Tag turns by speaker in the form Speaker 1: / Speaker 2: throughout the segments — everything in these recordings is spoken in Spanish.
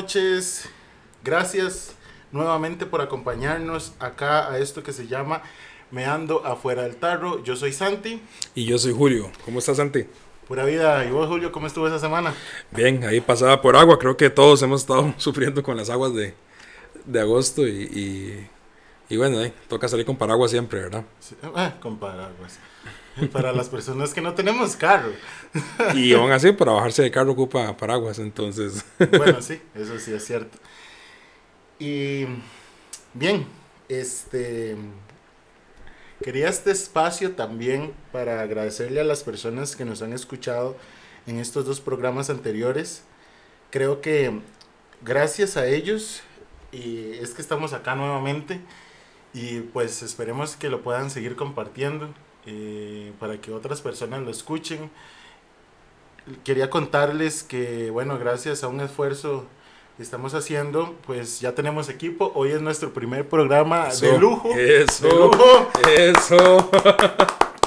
Speaker 1: noches. Gracias nuevamente por acompañarnos acá a esto que se llama Me ando afuera del tarro. Yo soy Santi.
Speaker 2: Y yo soy Julio. ¿Cómo estás, Santi?
Speaker 1: Pura vida. ¿Y vos, Julio, cómo estuvo esa semana?
Speaker 2: Bien, ahí pasaba por agua. Creo que todos hemos estado sufriendo con las aguas de, de agosto y, y, bueno, eh, toca salir con paraguas siempre, ¿verdad?
Speaker 1: Sí, ah, con paraguas. Para las personas que no tenemos carro.
Speaker 2: Y aún así, para bajarse de carro ocupa paraguas, entonces.
Speaker 1: Bueno, sí, eso sí es cierto. Y bien, este quería este espacio también para agradecerle a las personas que nos han escuchado en estos dos programas anteriores. Creo que gracias a ellos y es que estamos acá nuevamente y pues esperemos que lo puedan seguir compartiendo eh, para que otras personas lo escuchen. Quería contarles que, bueno, gracias a un esfuerzo que estamos haciendo, pues ya tenemos equipo. Hoy es nuestro primer programa de lujo.
Speaker 2: Eso.
Speaker 1: De lujo.
Speaker 2: Eso.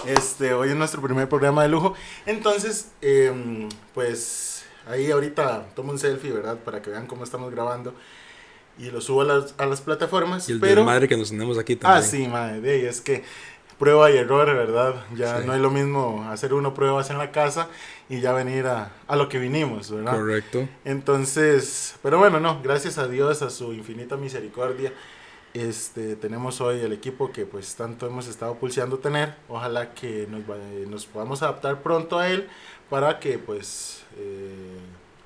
Speaker 1: Este, hoy es nuestro primer programa de lujo. Entonces, em, pues ahí ahorita tomo un selfie, ¿verdad? Para que vean cómo estamos grabando. Y lo subo a las, a las plataformas.
Speaker 2: Y el
Speaker 1: pero...
Speaker 2: madre que nos tenemos aquí también.
Speaker 1: Ah, sí, madre. Es que prueba y error, ¿verdad? Ya
Speaker 2: Sí.
Speaker 1: no es lo mismo hacer uno pruebas en la casa y ya venir a, a lo que vinimos, ¿verdad?
Speaker 2: Correcto.
Speaker 1: Entonces, pero bueno, no, gracias a Dios, a su infinita misericordia, este, tenemos hoy el equipo que pues tanto hemos estado pulseando tener. Ojalá que nos, va- nos podamos adaptar pronto a él para que pues, eh,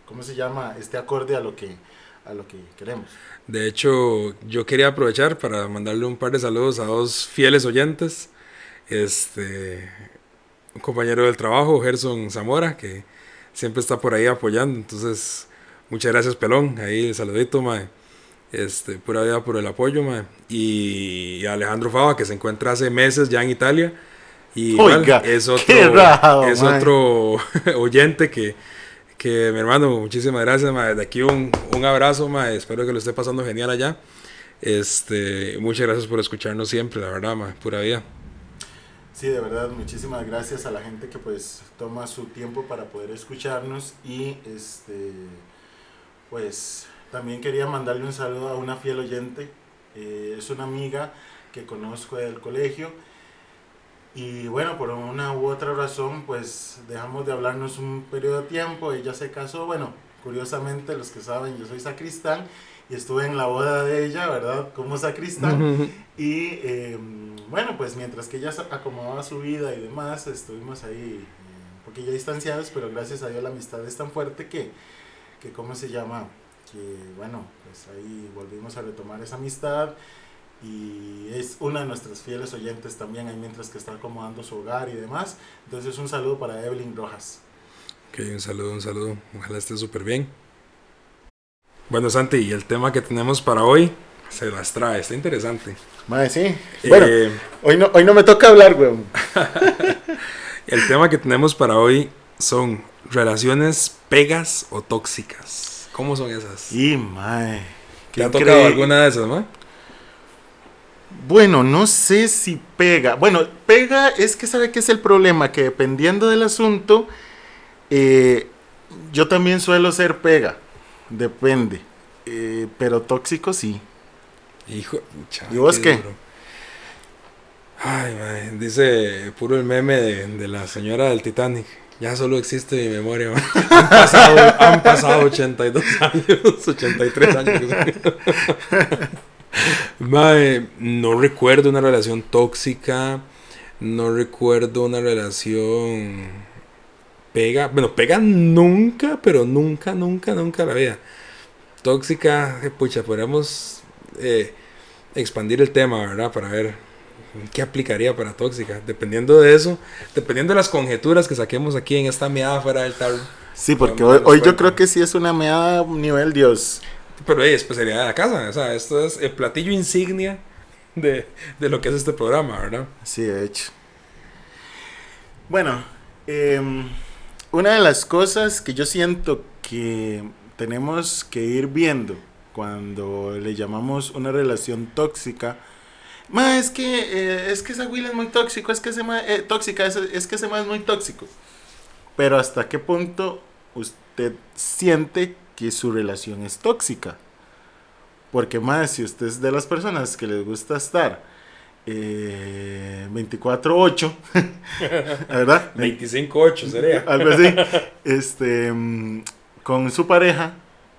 Speaker 1: ¿cómo se llama? Esté acorde a lo que, a lo que queremos.
Speaker 2: De hecho, yo quería aprovechar para mandarle un par de saludos a dos fieles oyentes. Este, un compañero del trabajo, Gerson Zamora, que siempre está por ahí apoyando. Entonces, muchas gracias, Pelón. Ahí el saludito, mae. Este, pura vida por el apoyo, mae. Y Alejandro Fava, que se encuentra hace meses ya en Italia. Y
Speaker 1: Oiga,
Speaker 2: es
Speaker 1: qué
Speaker 2: otro,
Speaker 1: raro,
Speaker 2: es
Speaker 1: mae.
Speaker 2: otro oyente que, que mi hermano, muchísimas gracias, mae. De aquí un, un abrazo, mae. Espero que lo esté pasando genial allá. Este, muchas gracias por escucharnos siempre, la verdad, mae. Pura vida.
Speaker 1: Sí, de verdad, muchísimas gracias a la gente que pues toma su tiempo para poder escucharnos y este pues también quería mandarle un saludo a una fiel oyente, eh, es una amiga que conozco del colegio y bueno, por una u otra razón pues dejamos de hablarnos un periodo de tiempo, ella se casó, bueno, curiosamente los que saben yo soy sacristán y estuve en la boda de ella, ¿verdad? Como sacristán. Y eh, bueno, pues mientras que ella se acomodaba su vida y demás, estuvimos ahí un poquillo distanciados, pero gracias a Dios la amistad es tan fuerte que, que ¿cómo se llama? Que bueno, pues ahí volvimos a retomar esa amistad y es una de nuestras fieles oyentes también ahí mientras que está acomodando su hogar y demás. Entonces un saludo para Evelyn Rojas.
Speaker 2: Ok, un saludo, un saludo. Ojalá esté súper bien. Bueno, Santi, y el tema que tenemos para hoy se las trae, está interesante.
Speaker 1: Madre, sí. Bueno,
Speaker 2: Eh,
Speaker 1: hoy, no, hoy no me toca hablar, weón.
Speaker 2: el tema que tenemos para hoy son relaciones pegas o tóxicas. ¿Cómo son esas?
Speaker 1: Y, mae.
Speaker 2: ¿Te ha tocado alguna de esas, no?
Speaker 1: Bueno, no sé si pega. Bueno, pega es que sabe que es el problema, que dependiendo del asunto, eh, yo también suelo ser pega. Depende. Eh, pero tóxico sí.
Speaker 2: Hijo, pucha,
Speaker 1: ¿Y vos qué?
Speaker 2: duro. Ay, mae, dice puro el meme de, de la señora del Titanic. Ya solo existe mi memoria. Han pasado, han pasado 82 años, 83 años. No recuerdo una relación tóxica. No recuerdo una relación pega. Bueno, pega nunca, pero nunca, nunca, nunca la vida. Tóxica, eh, pucha, podríamos eh, expandir el tema, ¿verdad? Para ver qué aplicaría para tóxica. Dependiendo de eso, dependiendo de las conjeturas que saquemos aquí en esta meada fuera del tarro.
Speaker 1: Sí, porque hoy, yo creo que sí es una meada nivel Dios.
Speaker 2: Pero es especialidad de la casa. O sea, esto es el platillo insignia de, de lo que es este programa, ¿verdad?
Speaker 1: Sí, de hecho. Bueno, em, una de las cosas que yo siento que tenemos que ir viendo cuando le llamamos una relación tóxica, ma, es que eh, es que esa Will es muy tóxico, es que ese ma- eh, tóxica, es, es que ese ma es muy tóxico. Pero hasta qué punto usted siente que su relación es tóxica. Porque más, si usted es de las personas que les gusta estar eh, 24-8, ¿verdad?
Speaker 2: 25-8 sería.
Speaker 1: Algo así. Este, mm, con su pareja,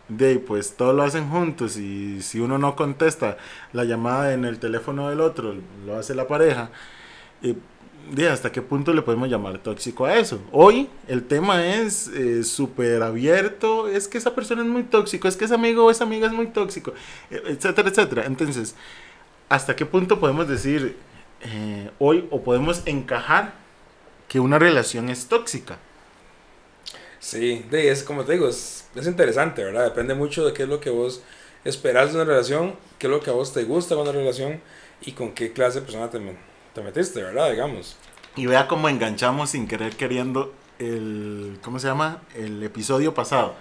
Speaker 1: de pues todo lo hacen juntos y si uno no contesta la llamada en el teléfono del otro, lo hace la pareja. De hasta qué punto le podemos llamar tóxico a eso. Hoy el tema es eh, súper abierto, es que esa persona es muy tóxico, es que ese amigo o esa amiga es muy tóxico, e, etcétera, etcétera. Entonces, ¿hasta qué punto podemos decir eh, hoy o podemos encajar que una relación es tóxica?
Speaker 2: Sí, es como te digo, es, es interesante, ¿verdad? Depende mucho de qué es lo que vos esperás de una relación, qué es lo que a vos te gusta de una relación y con qué clase de persona te, te metiste, ¿verdad? Digamos.
Speaker 1: Y vea cómo enganchamos sin querer queriendo el, ¿cómo se llama? El episodio pasado.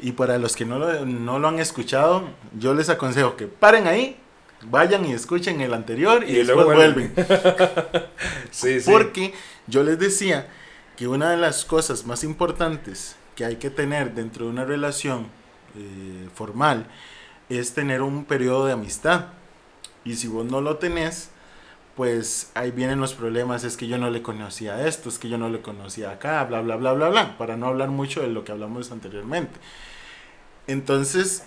Speaker 1: Y para los que no lo, no lo han escuchado, yo les aconsejo que paren ahí, vayan y escuchen el anterior y,
Speaker 2: Y
Speaker 1: después
Speaker 2: luego
Speaker 1: vuelven.
Speaker 2: Sí, sí.
Speaker 1: Porque yo les decía que una de las cosas más importantes que hay que tener dentro de una relación eh, formal es tener un periodo de amistad. Y si vos no lo tenés, pues ahí vienen los problemas, es que yo no le conocía esto, es que yo no le conocía acá, bla, bla, bla, bla, bla, para no hablar mucho de lo que hablamos anteriormente. Entonces,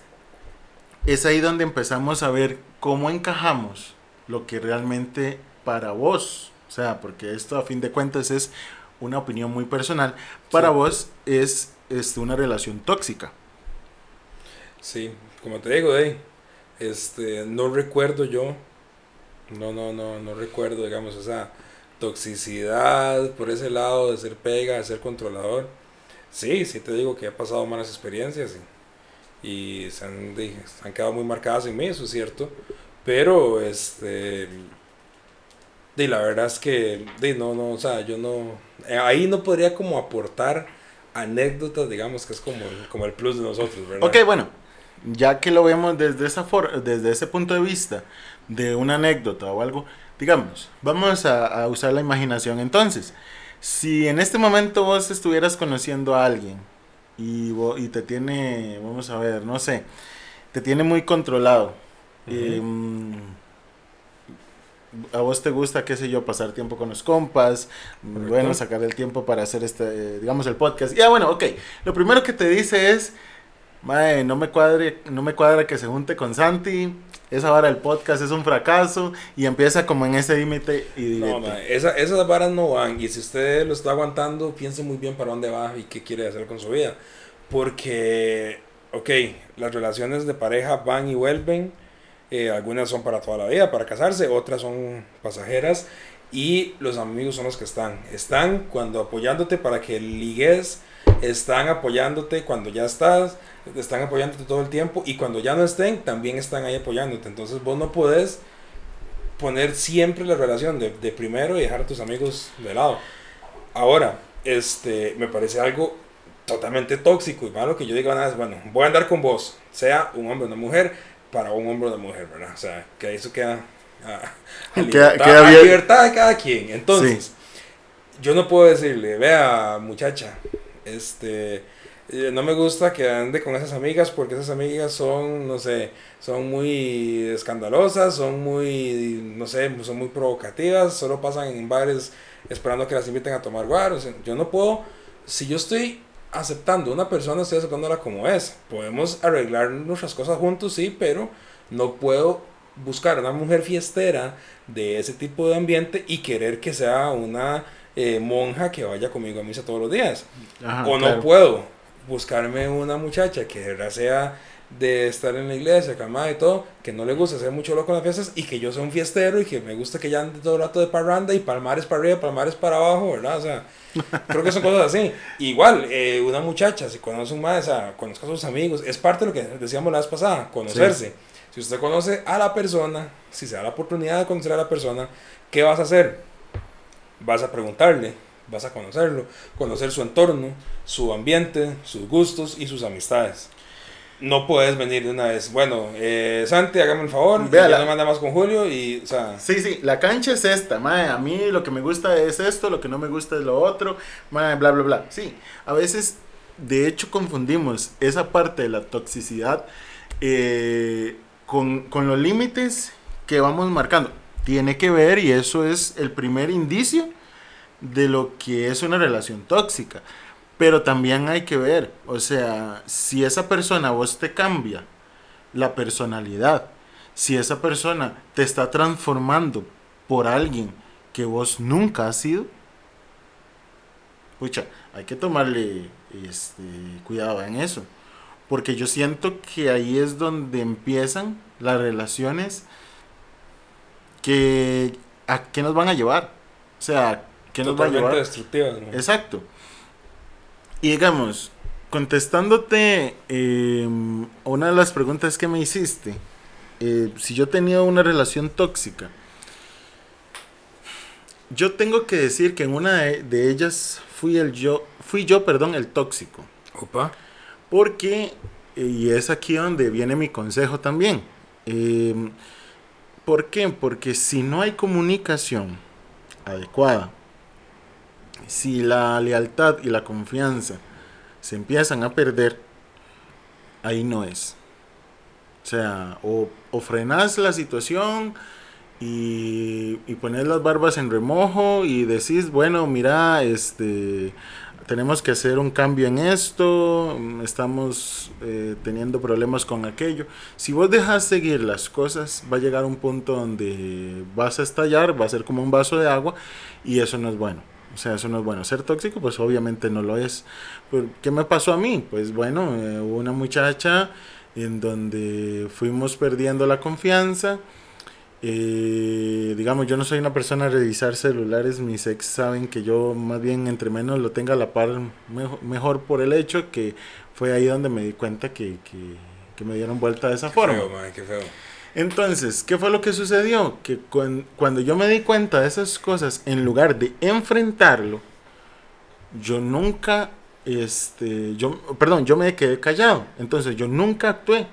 Speaker 1: es ahí donde empezamos a ver cómo encajamos lo que realmente para vos, o sea, porque esto a fin de cuentas es una opinión muy personal, para
Speaker 2: Sí.
Speaker 1: vos es este, una relación tóxica.
Speaker 2: Sí, como te digo, este, no recuerdo yo, no, no, no, no recuerdo, digamos, esa toxicidad por ese lado de ser pega, de ser controlador. Sí, sí te digo que he pasado malas experiencias y, y se, han, de- quedado muy marcadas en mí, eso es cierto. Pero, este, de, la verdad es que, de, no, no, o sea, yo no, eh, ahí no podría como aportar anécdotas, digamos, que es como, como el plus de nosotros, ¿verdad?
Speaker 1: Ok, bueno, ya que lo vemos desde, esa for- desde ese punto de vista de una anécdota o algo, digamos, vamos a, a usar la imaginación entonces. Si en este momento vos estuvieras conociendo a alguien y, y te tiene, vamos a ver, no sé, te tiene muy controlado.
Speaker 2: Ujú.
Speaker 1: em, a vos te gusta, qué sé yo, pasar tiempo con los compas,
Speaker 2: Correcto.
Speaker 1: bueno, sacar el tiempo para hacer este, eh, digamos, el podcast. Ya, bueno, ok. Lo primero que te dice es, Mae, no me cuadre, no me cuadra que se junte con Santi. Esa vara del podcast es un fracaso. Y empieza como en ese límite y
Speaker 2: No,
Speaker 1: direte.
Speaker 2: ma, esa, esas varas no van. Y si usted lo está aguantando, piense muy bien para dónde va y qué quiere hacer con su vida. Porque, ok, las relaciones de pareja van y vuelven. eh, algunas son para toda la vida, para casarse, otras son pasajeras. Y los amigos son los que están. Están cuando apoyándote para que ligues. Están apoyándote cuando ya estás. Están apoyándote todo el tiempo. Y cuando ya no estén, también están ahí apoyándote. Entonces vos no podés poner siempre la relación de, de primero y dejar a tus amigos de lado. Ahora, este, me parece algo totalmente tóxico y malo que yo diga nada, es, bueno, voy a andar con vos, sea un hombre o una mujer, para un hombre o una mujer, ¿verdad? O sea, que eso queda a, a libertad,
Speaker 1: queda
Speaker 2: a
Speaker 1: bien.
Speaker 2: libertad de cada quien. Entonces, yo no puedo decirle, vea, muchacha, este, no me gusta que ande con esas amigas porque esas amigas son, no sé, son muy escandalosas, son muy, no sé, son muy provocativas, solo pasan en bares esperando que las inviten a tomar guaro. O sea, yo no puedo, si yo estoy aceptando a una persona, estoy aceptándola como es. Podemos arreglar nuestras cosas juntos, sí, pero no puedo buscar una mujer fiestera de ese tipo de ambiente y querer que sea una eh, monja que vaya conmigo a misa todos los días.
Speaker 1: Ajá,
Speaker 2: o no
Speaker 1: claro.
Speaker 2: puedo buscarme una muchacha que de verdad sea de estar en la iglesia, calmada y todo, que no le gusta hacer mucho loco en las fiestas y que yo sea un fiestero y que me gusta que ya ande todo el rato de parranda y palmares para arriba, palmares para abajo, ¿verdad? O sea, creo que son cosas así. Igual, eh, una muchacha, si conoce un más, o sea, conozca a sus amigos, es parte de lo que decíamos la vez pasada, conocerse. Si usted conoce a la persona, si se da la oportunidad de conocer a la persona, ¿qué vas a hacer? Vas a preguntarle, vas a conocerlo, conocer su entorno, su ambiente, sus gustos y sus amistades. No puedes venir de una vez, bueno, eh, Santi, hágame el favor,
Speaker 1: Vea,
Speaker 2: ya no manda más con Julio y, o sea,
Speaker 1: Sí, sí, la cancha es esta, mae, a mí lo que me gusta es esto, lo que no me gusta es lo otro, mae, bla, bla, bla. Sí, a veces de hecho confundimos esa parte de la toxicidad eh, con, con los límites que vamos marcando. Tiene que ver y eso es el primer indicio de lo que es una relación tóxica. Pero también hay que ver, o sea, si esa persona vos te cambia la personalidad, si esa persona te está transformando por alguien que vos nunca has sido, pucha, hay que tomarle este, cuidado en eso. Porque yo siento que ahí es donde empiezan las relaciones que a qué nos van a llevar. O sea, ¿qué nos va a llevar?
Speaker 2: destructivas.
Speaker 1: Exacto. Y digamos, contestándote eh, una de las preguntas que me hiciste, eh, si yo tenía una relación tóxica, yo tengo que decir que en una de, ellas fui el yo, fui yo, perdón, el tóxico.
Speaker 2: Opa.
Speaker 1: Porque, eh, y es aquí donde viene mi consejo también. Eh, ¿Por qué? Porque si no hay comunicación adecuada, si la lealtad y la confianza se empiezan a perder, ahí no es. O sea, o, frenas la situación y, y pones las barbas en remojo y decís, bueno, mira, este, tenemos que hacer un cambio en esto, estamos eh, teniendo problemas con aquello. Si vos dejas seguir las cosas, va a llegar un punto donde vas a estallar, va a ser como un vaso de agua y eso no es bueno. O sea, eso no es bueno. Ser tóxico, pues obviamente no lo es. ¿Qué me pasó a mí? Pues bueno, eh, hubo una muchacha en donde fuimos perdiendo la confianza eh, digamos, yo no soy una persona a revisar celulares, mis ex saben que yo más bien entre menos lo tenga a la par mejor, por el hecho que fue ahí donde me di cuenta que, que, me dieron vuelta de esa forma. Entonces, ¿qué fue lo que sucedió? Que cuando yo me di cuenta de esas cosas, en lugar de enfrentarlo, yo nunca, este, yo, perdón, yo me quedé callado. Entonces, yo nunca actué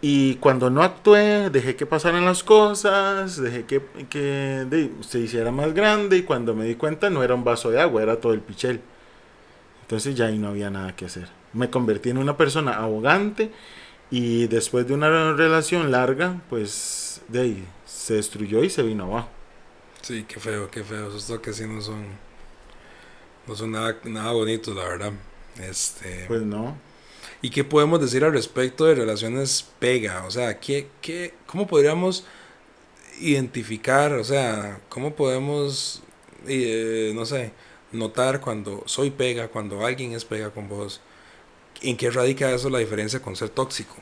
Speaker 1: y cuando no actué, dejé que pasaran las cosas, dejé que, que se hiciera más grande y cuando me di cuenta no era un vaso de agua, era todo el pichel. Entonces ya ahí no había nada que hacer. Me convertí en una persona arrogante y después de una relación larga, pues de ahí se destruyó y se vino abajo.
Speaker 2: Sí, qué feo, qué feo. Esos toques sí no son, no son nada, nada bonitos, la verdad. Este...
Speaker 1: Pues no.
Speaker 2: ¿Y qué podemos decir al respecto de relaciones pega? O sea, ¿qué, qué, ¿cómo podríamos identificar? O sea, ¿cómo podemos, eh, no sé, notar cuando soy pega, cuando alguien es pega con vos? ¿En qué radica eso la diferencia con ser tóxico?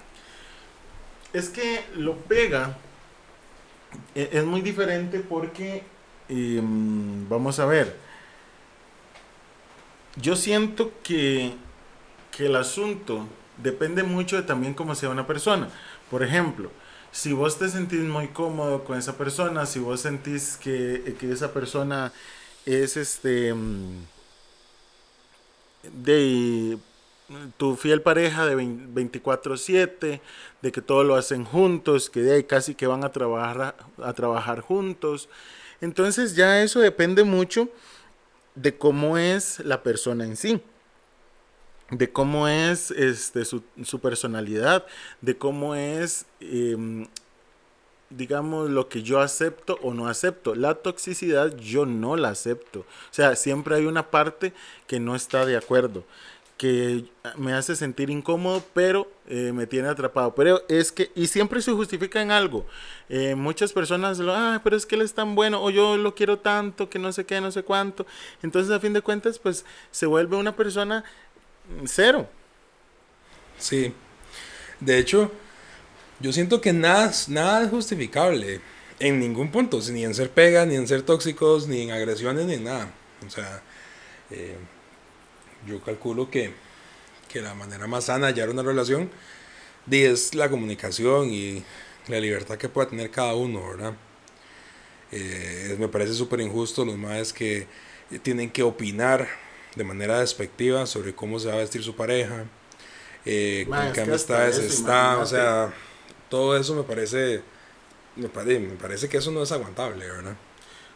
Speaker 1: Es que lo pega e, es muy diferente porque, em, vamos a ver, yo siento que que el asunto depende mucho de también cómo sea una persona. Por ejemplo, si vos te sentís muy cómodo con esa persona, si vos sentís que, esa persona es este mm, de tu fiel pareja de 24/7, de que todo lo hacen juntos, que de ahí casi que van a trabajar a trabajar juntos. Entonces ya eso depende mucho de cómo es la persona en sí de cómo es este, su, personalidad, de cómo es, em, digamos, lo que yo acepto o no acepto. La toxicidad yo no la acepto. O sea, siempre hay una parte que no está de acuerdo, que me hace sentir incómodo, pero eh, me tiene atrapado. Pero es que, y siempre se justifica en algo. Eh, muchas personas lo, ah, pero es que él es tan bueno, o yo lo quiero tanto, que no sé qué, no sé cuánto. Entonces, a fin de cuentas, pues se vuelve una persona Cero.
Speaker 2: Sí. De hecho, yo siento que nada, nada es justificable en ningún punto, ni en ser pega, ni en ser tóxicos, ni en agresiones, ni en nada. O sea, eh, yo calculo que, que, la manera más sana de hallar una relación es la comunicación y la libertad que pueda tener cada uno, ¿verdad? Eh, me parece súper injusto los más que tienen que opinar de manera despectiva sobre cómo se va a vestir su pareja, eh, con qué amistades está, o sea, todo eso me parece, me parece, que eso no es aguantable, ¿verdad?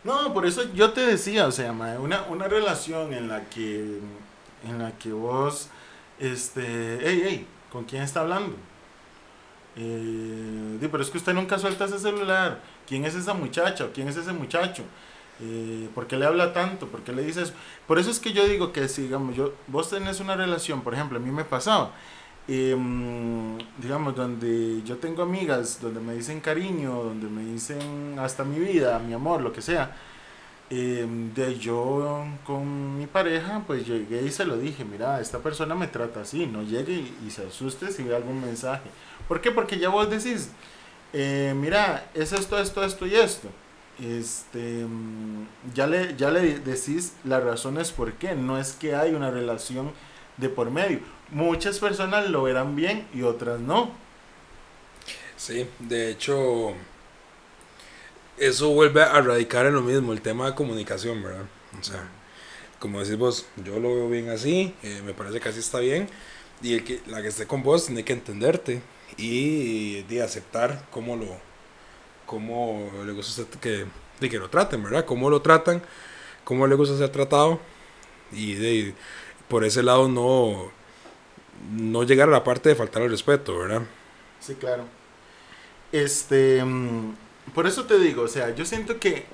Speaker 1: No, por eso yo te decía, o sea, una, una relación en la que en la que vos, este, hey, hey, ¿con quién está hablando? Eh, pero es que usted nunca suelta ese celular. ¿Quién es esa muchacha? ¿O quién es ese muchacho? Eh, ¿Por qué le habla tanto? ¿Por qué le dice eso? Por eso es que yo digo que si, digamos, yo, vos tenés una relación, por ejemplo, a mí me pasaba, em, digamos, donde yo tengo amigas, donde me dicen cariño, donde me dicen hasta mi vida, mi amor, lo que sea, em, de yo con mi pareja, pues llegué y se lo dije, mira, esta persona me trata así, no llegue y, se asuste si ve algún mensaje. ¿Por qué? Porque ya vos decís, eh, mira, es esto, esto, esto y esto este, mm, ya le, ya le decís las razones por qué. No es que hay una relación de por medio. Muchas personas lo verán bien y otras no.
Speaker 2: Sí, de hecho, eso vuelve a radicar en lo mismo, el tema de comunicación, ¿verdad? O sea, como decís vos, yo lo veo bien así, eh, me parece que así está bien, y el que, la que esté con vos tiene que entenderte y de aceptar cómo lo, cómo le gusta que, de que lo traten, ¿verdad? Cómo lo tratan, cómo le gusta ser tratado y de, por ese lado no, no llegar a la parte de faltar el respeto, ¿verdad?
Speaker 1: Sí, claro. Este, mm, por eso te digo, o sea, yo siento que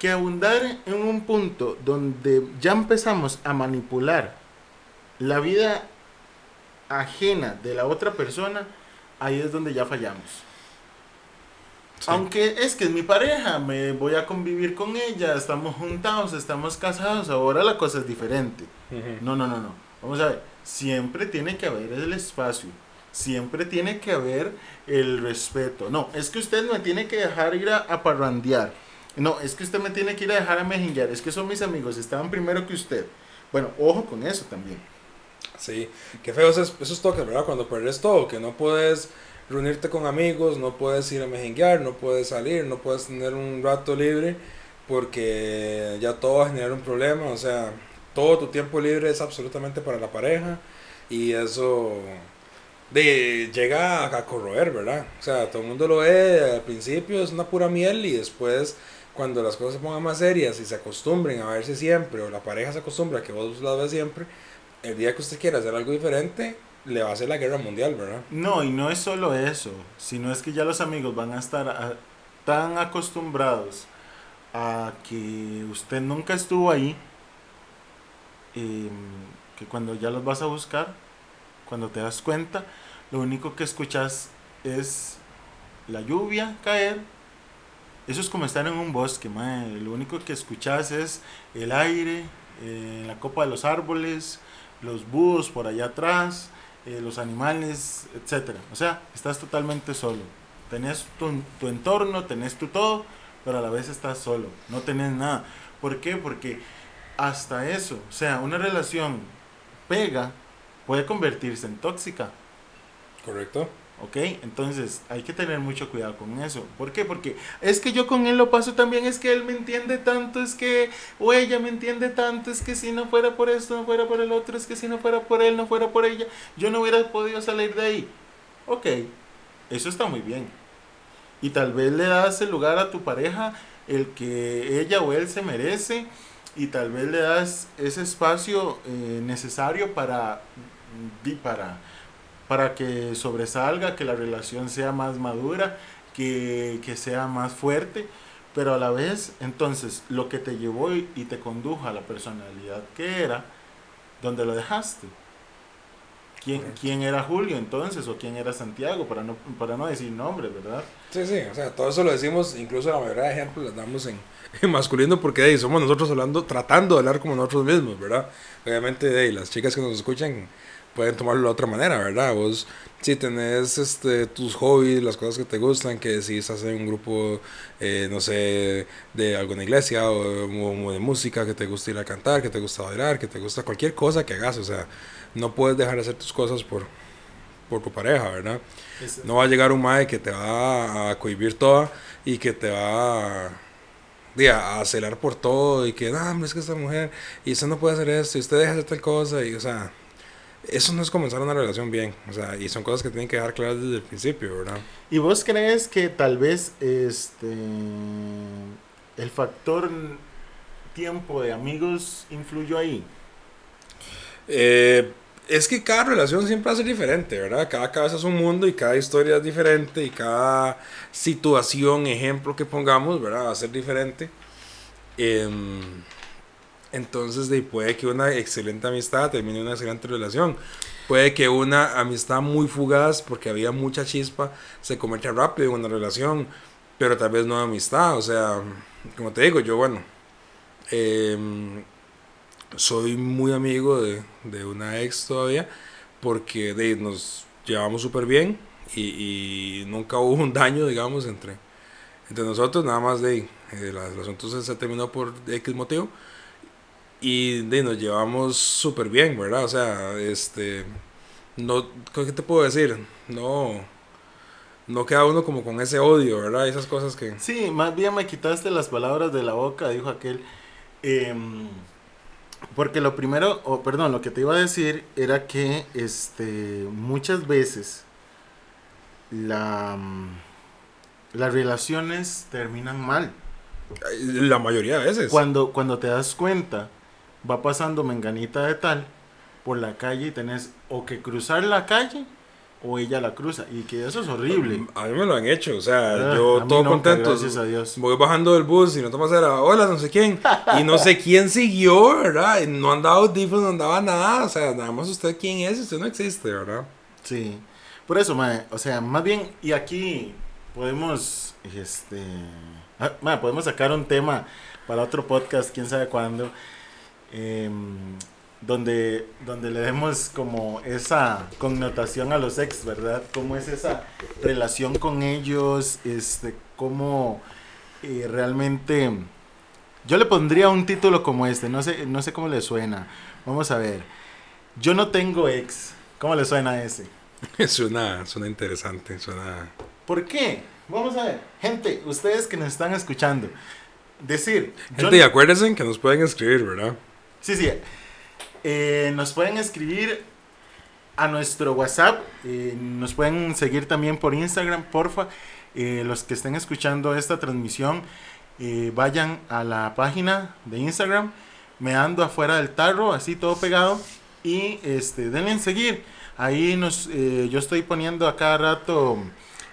Speaker 1: que abundar en un punto donde ya empezamos a manipular la vida ajena de la otra persona, ahí es donde ya fallamos. Aunque es que es mi pareja, me voy a convivir con ella, estamos juntados, estamos casados, ahora la cosa es diferente. No, no, no, no. Vamos a ver, siempre tiene que haber el espacio, siempre tiene que haber el respeto. No, es que usted me tiene que dejar ir a, parrandear. No, es que usted me tiene que ir a dejar a mejinguear, es que son mis amigos, estaban primero que usted. Bueno, ojo con eso también.
Speaker 2: Sí, qué feo esos, esos toques, ¿verdad? Cuando perdes todo, que no puedes reunirte con amigos, no puedes ir a mejenguear, no puedes salir, no puedes tener un rato libre porque ya todo va a generar un problema, o sea, todo tu tiempo libre es absolutamente para la pareja y eso de, llega a, corroer, ¿verdad? O sea, todo el mundo lo ve, al principio es una pura miel y después cuando las cosas se pongan más serias y se acostumbren a verse siempre o la pareja se acostumbra a que vos la veas siempre, el día que usted quiera hacer algo diferente, le va a hacer la guerra mundial, ¿verdad?
Speaker 1: No, y no es solo eso, sino es que ya los amigos van a estar tan acostumbrados a que usted nunca estuvo ahí, em, que cuando ya los vas a buscar, cuando te das cuenta, lo único que escuchas es la lluvia caer. Eso es como estar en un bosque, lo único que escuchas es el aire, eh, la copa de los árboles, los búhos por allá atrás, eh, los animales, etcétera. O sea, estás totalmente solo. Tenés tu, tu, entorno, tenés tu todo, pero a la vez estás solo. No tenés nada. ¿Por qué? Porque hasta eso, o sea, una relación pega puede convertirse en tóxica.
Speaker 2: Correcto.
Speaker 1: ¿Ok? Entonces hay que tener mucho cuidado con eso. ¿Por qué? Porque es que yo con él lo paso también, es que él me entiende tanto, es que, o ella me entiende tanto, es que si no fuera por esto, no fuera por el otro, es que si no fuera por él, no fuera por ella, yo no hubiera podido salir de ahí. Ok, eso está muy bien. Y tal vez le das el lugar a tu pareja, el que ella o él se merece, y tal vez le das ese espacio eh, necesario para, para para que sobresalga, que la relación sea más madura, que, sea más fuerte, pero a la vez, entonces, lo que te llevó y, te condujo a la personalidad que era, ¿dónde lo dejaste? ¿Quién, ¿Quién, era Julio entonces o quién era Santiago? Para no, para no decir nombres, ¿verdad?
Speaker 2: Sí, sí, o sea, todo eso lo decimos, incluso la mayoría de ejemplos los damos en, masculino porque ahí somos nosotros hablando, tratando de hablar como nosotros mismos, ¿verdad? Obviamente, de las chicas que nos escuchan pueden tomarlo de otra manera, ¿verdad? Vos, si tenés este, tus hobbies, las cosas que te gustan, que si estás en un grupo, eh, no sé, de alguna iglesia o, de música, que te gusta ir a cantar, que te gusta bailar, que te gusta cualquier cosa que hagas, o sea, no puedes dejar de hacer tus cosas por, por tu pareja, ¿verdad? No va a llegar un mae que te va a cohibir toda y que te va a a, celar por todo y que, no, es que esta mujer, y usted no puede hacer esto, y usted deja de hacer tal cosa, y o sea, eso no es comenzar una relación bien, o sea, y son cosas que tienen que dejar claras desde el principio, ¿verdad?
Speaker 1: ¿Y vos crees que tal vez este el factor tiempo de amigos influyó ahí?
Speaker 2: Eh, es que cada relación siempre va a ser diferente, ¿verdad? Cada cabeza es un mundo y cada historia es diferente y cada situación, ejemplo que pongamos, ¿verdad? Va a ser diferente. Em, entonces, de, puede que una excelente amistad termine una excelente relación. Puede que una amistad muy fugaz, porque había mucha chispa, se convierta rápido en una relación, pero tal vez no amistad. O sea, como te digo, yo, bueno, em, soy muy amigo de, de, una ex todavía, porque de, nos llevamos súper bien y, nunca hubo un daño, digamos, entre, entre nosotros, nada más de, eh, la entonces se terminó por X motivo y de, nos llevamos súper bien, ¿verdad? O sea, este, no, ¿qué te puedo decir? No, no queda uno como con ese odio, ¿verdad? Esas cosas que...
Speaker 1: Sí, más bien me quitaste las palabras de la boca, dijo aquel. Eh, porque lo primero, o perdón, lo que te iba a decir era que este, muchas veces la, las relaciones terminan mal.
Speaker 2: La mayoría de veces.
Speaker 1: Cuando, cuando te das cuenta, va pasando menganita de tal por la calle y tenés o que cruzar la calle o ella la cruza y que eso es horrible.
Speaker 2: A mí me lo han hecho, o sea, ah, yo todo contento.
Speaker 1: Gracias a Dios.
Speaker 2: Voy bajando del bus y no tomas era hola, no sé quién. y no sé quién siguió, ¿verdad? No andaba audífonos, no andaba nada. O sea, nada más usted quién es, usted no existe, ¿verdad?
Speaker 1: Sí. Por eso, mae, o sea, más bien, y aquí podemos, este, ah, podemos sacar un tema para otro podcast, quién sabe cuándo. Eh, donde, donde le demos como esa connotación a los ex, ¿verdad? ¿Cómo es esa relación con ellos? Este, cómo eh, realmente... Yo le pondría un título como este, no sé, no sé cómo le suena. Vamos a ver. Yo no tengo ex. ¿Cómo le suena ese?
Speaker 2: Suena, suena interesante, suena...
Speaker 1: ¿Por qué? Vamos a ver. Gente, ustedes que nos están escuchando. Decir...
Speaker 2: Gente, y acuérdense que nos pueden escribir, ¿verdad?
Speaker 1: Sí, sí. Eh, nos pueden escribir a nuestro WhatsApp. Eh, nos pueden seguir también por Instagram, porfa. Eh, los que estén escuchando esta transmisión, vayan a la página de Instagram, me ando afuera del tarro, así todo pegado. Y este, denle en seguir. Ahí nos, yo estoy poniendo a cada rato,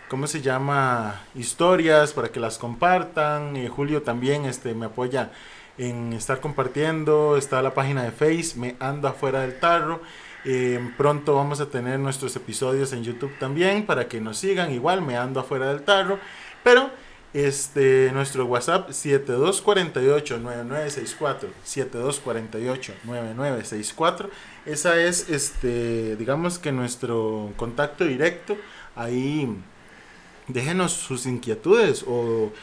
Speaker 1: ¿cómo se llama? Historias para que las compartan. Julio también este, me apoya en estar compartiendo. Está la página de Face, me ando afuera del tarro. Eh, pronto vamos a tener nuestros episodios en YouTube también para que nos sigan. Igual me ando afuera del tarro. Pero este, nuestro WhatsApp 7248-9964. 7248-9964. Esa es, este, digamos que nuestro contacto directo. Ahí déjenos sus inquietudes o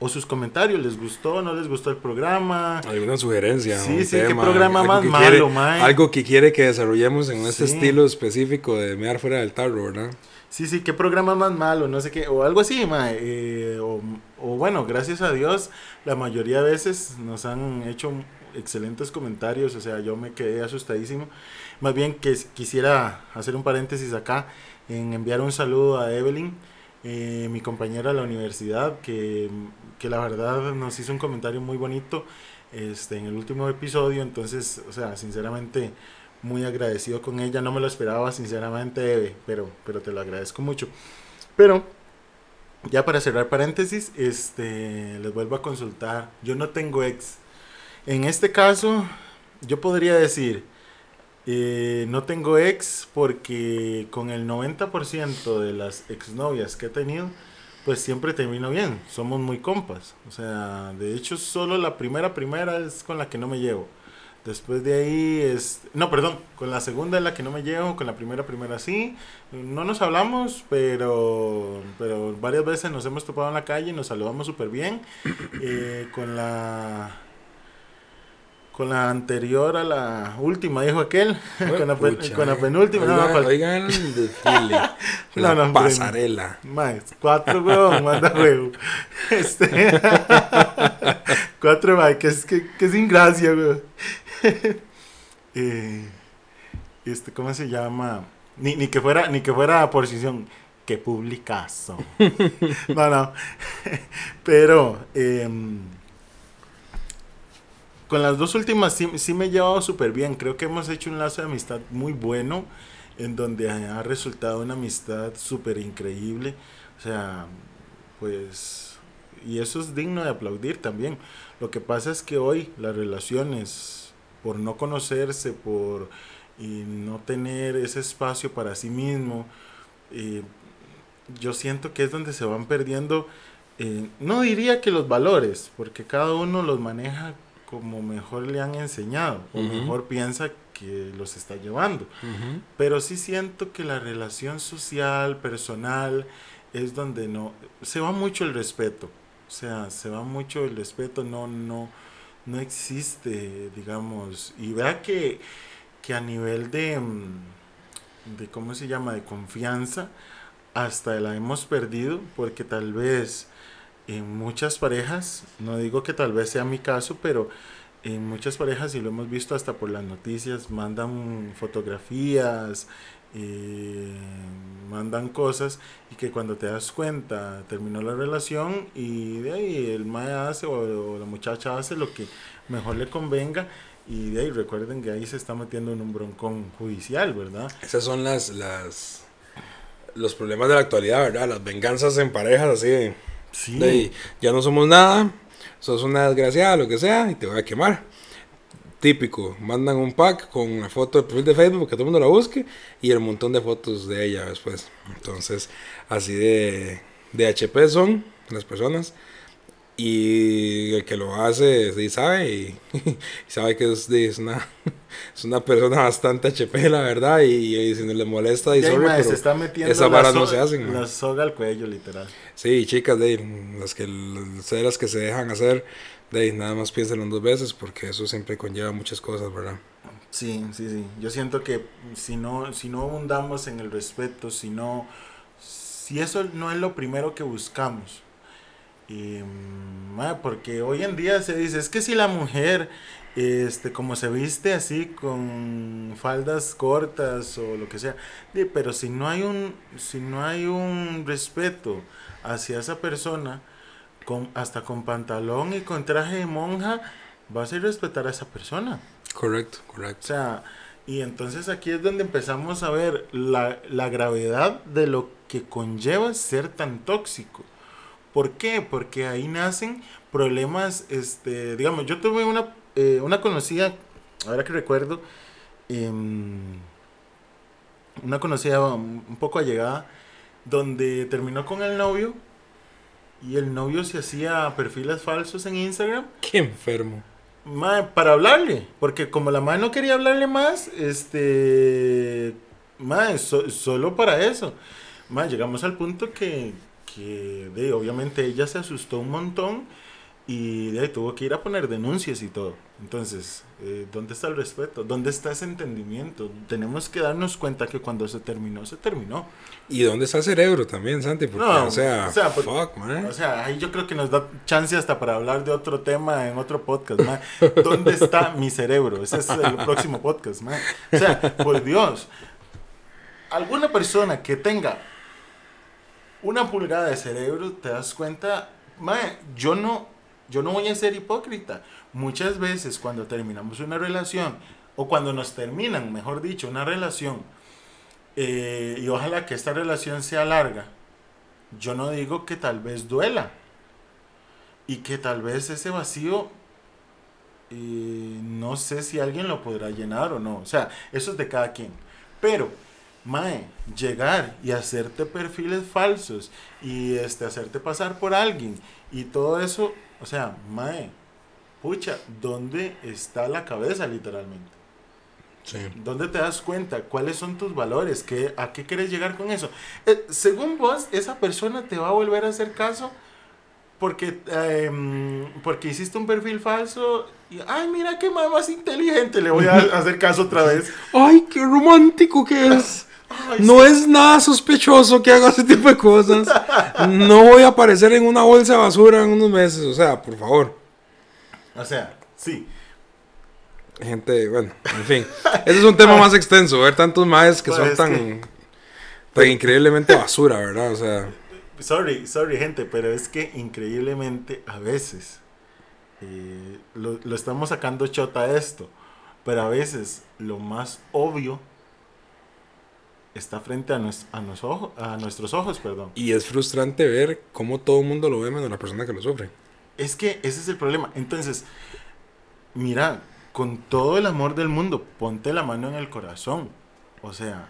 Speaker 1: o sus comentarios, ¿les gustó, no les gustó el programa?
Speaker 2: Alguna sugerencia.
Speaker 1: Sí, sí, qué programa más malo,
Speaker 2: Algo que quiere que desarrollemos en este estilo específico de mear fuera del tarro, ¿verdad?
Speaker 1: Sí, sí, qué programa más malo, no sé qué, o algo así, ma, eh, o, o, bueno, gracias a Dios, la mayoría de veces nos han hecho excelentes comentarios, o sea, yo me quedé asustadísimo. Más bien que quisiera hacer un paréntesis acá en enviar un saludo a Evelyn, eh, mi compañera de la universidad, que que la verdad nos hizo un comentario muy bonito este, en el último episodio, entonces, o sea, sinceramente muy agradecido con ella, no me lo esperaba sinceramente, Eve, pero, pero te lo agradezco mucho. Pero, ya para cerrar paréntesis, este, les vuelvo a consultar, yo no tengo ex. En este caso, yo podría decir, eh, no tengo ex porque con el 90% de las exnovias que he tenido, pues siempre termino bien. Somos muy compas. O sea, de hecho, solo la primera primera es con la que no me llevo. Después de ahí es... No, perdón, con la segunda es la que no me llevo, con la primera primera sí. No nos hablamos, pero, pero varias veces nos hemos topado en la calle y nos saludamos súper bien. Eh, con la con la anterior a la última, dijo aquel. con, la, con, la, penúltima.
Speaker 2: Oigan, no, oigan el desfile. la no, pasarela.
Speaker 1: Más, cuatro, huevos, manda huevo. Este. cuatro, más, que es, que, que sin gracia, weón. eh, este, ¿cómo se llama? Ni, ni que fuera, ni que fuera posición. Qué publicazo. no, no. Pero, eh, con las dos últimas sí, sí me he llevado súper bien. Creo que hemos hecho un lazo de amistad muy bueno, en donde ha resultado una amistad súper increíble. O sea, pues, y eso es digno de aplaudir también. Lo que pasa es que hoy las relaciones, por no conocerse, por y no tener ese espacio para sí mismo, eh, yo siento que es donde se van perdiendo, eh, no diría que los valores, porque cada uno los maneja como mejor le han enseñado o mejor piensa que los está llevando. Pero sí siento que la relación social, personal, es donde no, se va mucho el respeto. O sea, se va mucho el respeto, no, no, no existe, digamos. Y vea que, que a nivel de, mm, de, ¿cómo se llama?, de confianza, hasta la hemos perdido, porque tal vez en muchas parejas, no digo que tal vez sea mi caso, pero en muchas parejas, y lo hemos visto hasta por las noticias, mandan fotografías, eh, mandan cosas, y que cuando te das cuenta, terminó la relación y de ahí el mae hace o, la muchacha hace lo que mejor le convenga. Y de ahí recuerden que ahí se está metiendo en un broncón judicial, ¿verdad?
Speaker 2: Esas son las, las los problemas de la actualidad, ¿verdad? Las venganzas en parejas así Sí. ya no somos nada, sos una desgraciada, lo que sea, y te voy a quemar. Típico, mandan un pack con la foto de perfil de Facebook que todo el mundo la busque y el montón de fotos de ella después. Entonces, así de, de HP son las personas. Y el que lo hace sí sabe y, sabe que es, es, una, es una persona bastante HP, la verdad, y, si no le molesta, y
Speaker 1: sorry, se está metiendo esas varas no se hacen. La soga al cuello, literal.
Speaker 2: Sí, chicas, de, las que, las que se dejan hacer, de, nada más piénsenlo dos veces, porque eso siempre conlleva muchas cosas, ¿verdad?
Speaker 1: Sí, sí, sí. Yo siento que si no, si no abundamos en el respeto, si no, si eso no es lo primero que buscamos, y, mm, porque hoy en día se dice, es que si la mujer, este, como se viste así con faldas cortas o lo que sea, pero si no hay un, si no hay un respeto hacia esa persona, con, hasta con pantalón y con traje de monja, vas a ir a respetar a esa persona.
Speaker 2: Correcto, correcto.
Speaker 1: O sea, y entonces aquí es donde empezamos a ver la, la gravedad de lo que conlleva ser tan tóxico. ¿Por qué? Porque ahí nacen problemas, este, digamos, yo tuve una, eh, una conocida, ahora que recuerdo, em, una conocida un poco allegada, donde terminó con el novio y el novio se hacía perfiles falsos en Instagram.
Speaker 2: Qué enfermo.
Speaker 1: para hablarle, porque como la madre no quería hablarle más, este, madre, solo para eso. Madre, llegamos al punto que, que de, obviamente ella se asustó un montón y de, tuvo que ir a poner denuncias y todo. Entonces, eh, ¿dónde está el respeto? ¿Dónde está ese entendimiento? Tenemos que darnos cuenta que cuando se terminó, se terminó.
Speaker 2: ¿Y dónde está el cerebro también, Santi? Porque, o sea,
Speaker 1: fuck, man. O sea, ahí yo creo que nos da chance hasta para hablar de otro tema en otro podcast, man. ¿Dónde está mi cerebro? Ese es el próximo podcast, man. O sea, por Dios, alguna persona que tenga una pulgada de cerebro, te das cuenta, yo no, yo no voy a ser hipócrita. Muchas veces cuando terminamos una relación, o cuando nos terminan, mejor dicho, una relación, eh, y ojalá que esta relación sea larga, yo no digo que tal vez duela, y que tal vez ese vacío, eh, no sé si alguien lo podrá llenar o no, o sea, eso es de cada quien. Pero Mae, llegar y hacerte perfiles falsos y este, hacerte pasar por alguien y todo eso, o sea, Mae, pucha, ¿dónde está la cabeza literalmente? Sí. ¿Dónde te das cuenta? ¿Cuáles son tus valores? ¿Qué, ¿A qué quieres llegar con eso? Eh, según vos, esa persona te va a volver a hacer caso porque, em, porque hiciste un perfil falso y, ay, mira qué más inteligente, le voy a hacer caso otra vez.
Speaker 2: Ay, qué romántico que es no es nada sospechoso que haga ese tipo de cosas. No voy a aparecer en una bolsa de basura en unos meses. O sea, por favor.
Speaker 1: O sea, sí.
Speaker 2: Gente, bueno, en fin. Ese es un tema más extenso. Ver tantos maes que son tan, tan increíblemente basura, ¿verdad? O sea.
Speaker 1: Sorry, sorry, gente, pero es que increíblemente a veces eh, lo, lo estamos sacando chota esto, pero a veces lo más obvio está frente a, nues- a, nos- ojo- a nuestros ojos, perdón.
Speaker 2: Y es frustrante ver cómo todo el mundo lo ve menos la persona que lo sufre.
Speaker 1: Es que ese es el problema. Entonces, mira, con todo el amor del mundo, ponte la mano en el corazón. O sea,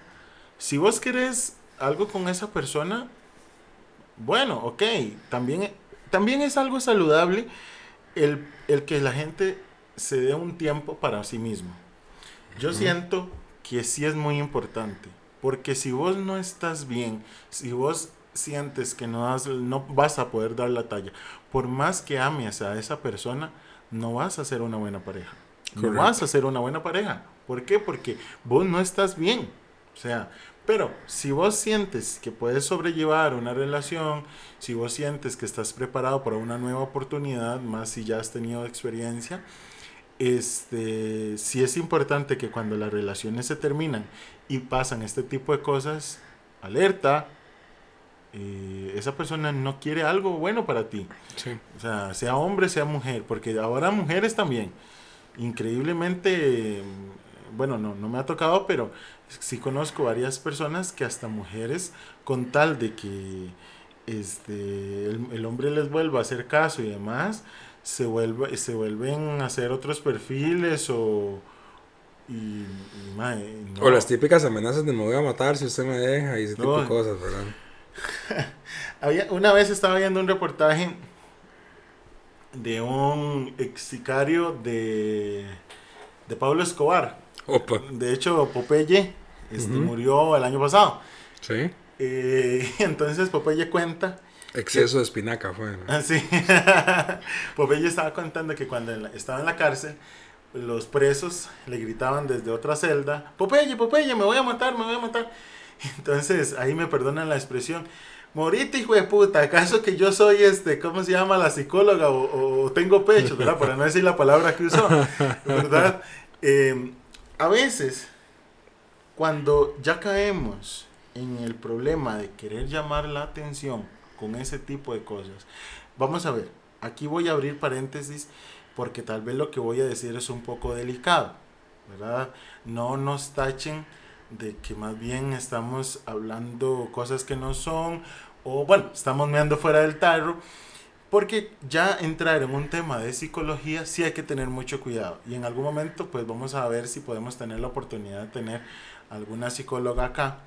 Speaker 1: si vos querés algo con esa persona, bueno, ok, también, también es algo saludable el, el que la gente se dé un tiempo para sí mismo. Yo siento que sí es muy importante, porque si vos no estás bien, si vos sientes que no, has- no vas a poder dar la talla, por más que ames a esa persona, no vas a ser una buena pareja. No vas a ser una buena pareja. ¿Por qué? Porque vos no estás bien. O sea, pero si vos sientes que puedes sobrellevar una relación, si vos sientes que estás preparado para una nueva oportunidad, más si ya has tenido experiencia, este, sí es importante que cuando las relaciones se terminan y pasan este tipo de cosas, alerta, eh, esa persona no quiere algo bueno para ti.
Speaker 2: Sí.
Speaker 1: O sea, sea hombre, sea mujer, porque ahora mujeres también. Increíblemente, mm, bueno, no, no me ha tocado, pero sí conozco varias personas que hasta mujeres, con tal de que este, el, el hombre les vuelva a hacer caso y demás, se, vuelve, se vuelven a hacer otros perfiles o... Y, y, mae, no.
Speaker 2: O las típicas amenazas de me voy a matar si usted me deja y ese tipo de cosas, ¿verdad?
Speaker 1: Había, una vez estaba viendo un reportaje de un ex sicario de, de Pablo Escobar.
Speaker 2: Opa.
Speaker 1: De hecho, Popeye este, murió el año pasado.
Speaker 2: Sí.
Speaker 1: Eh, entonces Popeye cuenta,
Speaker 2: Exceso de espinaca fue. ¿no?
Speaker 1: así, Popeye estaba contando que cuando estaba en la cárcel, los presos le gritaban desde otra celda, Popeye, Popeye, me voy a matar, me voy a matar. Entonces, ahí me perdonan la expresión. Morite, hijo de puta, ¿acaso que yo soy este, ¿cómo se llama? La psicóloga o, o tengo pecho, ¿verdad? Para no decir la palabra que usó, ¿verdad? Eh, a veces, cuando ya caemos en el problema de querer llamar la atención con ese tipo de cosas, vamos a ver, aquí voy a abrir paréntesis porque tal vez lo que voy a decir es un poco delicado, ¿verdad? No nos tachen de que más bien estamos hablando cosas que no son, o bueno, estamos meando fuera del tarro, porque ya entrar en un tema de psicología sí hay que tener mucho cuidado. Y en algún momento pues vamos a ver si podemos tener la oportunidad de tener alguna psicóloga acá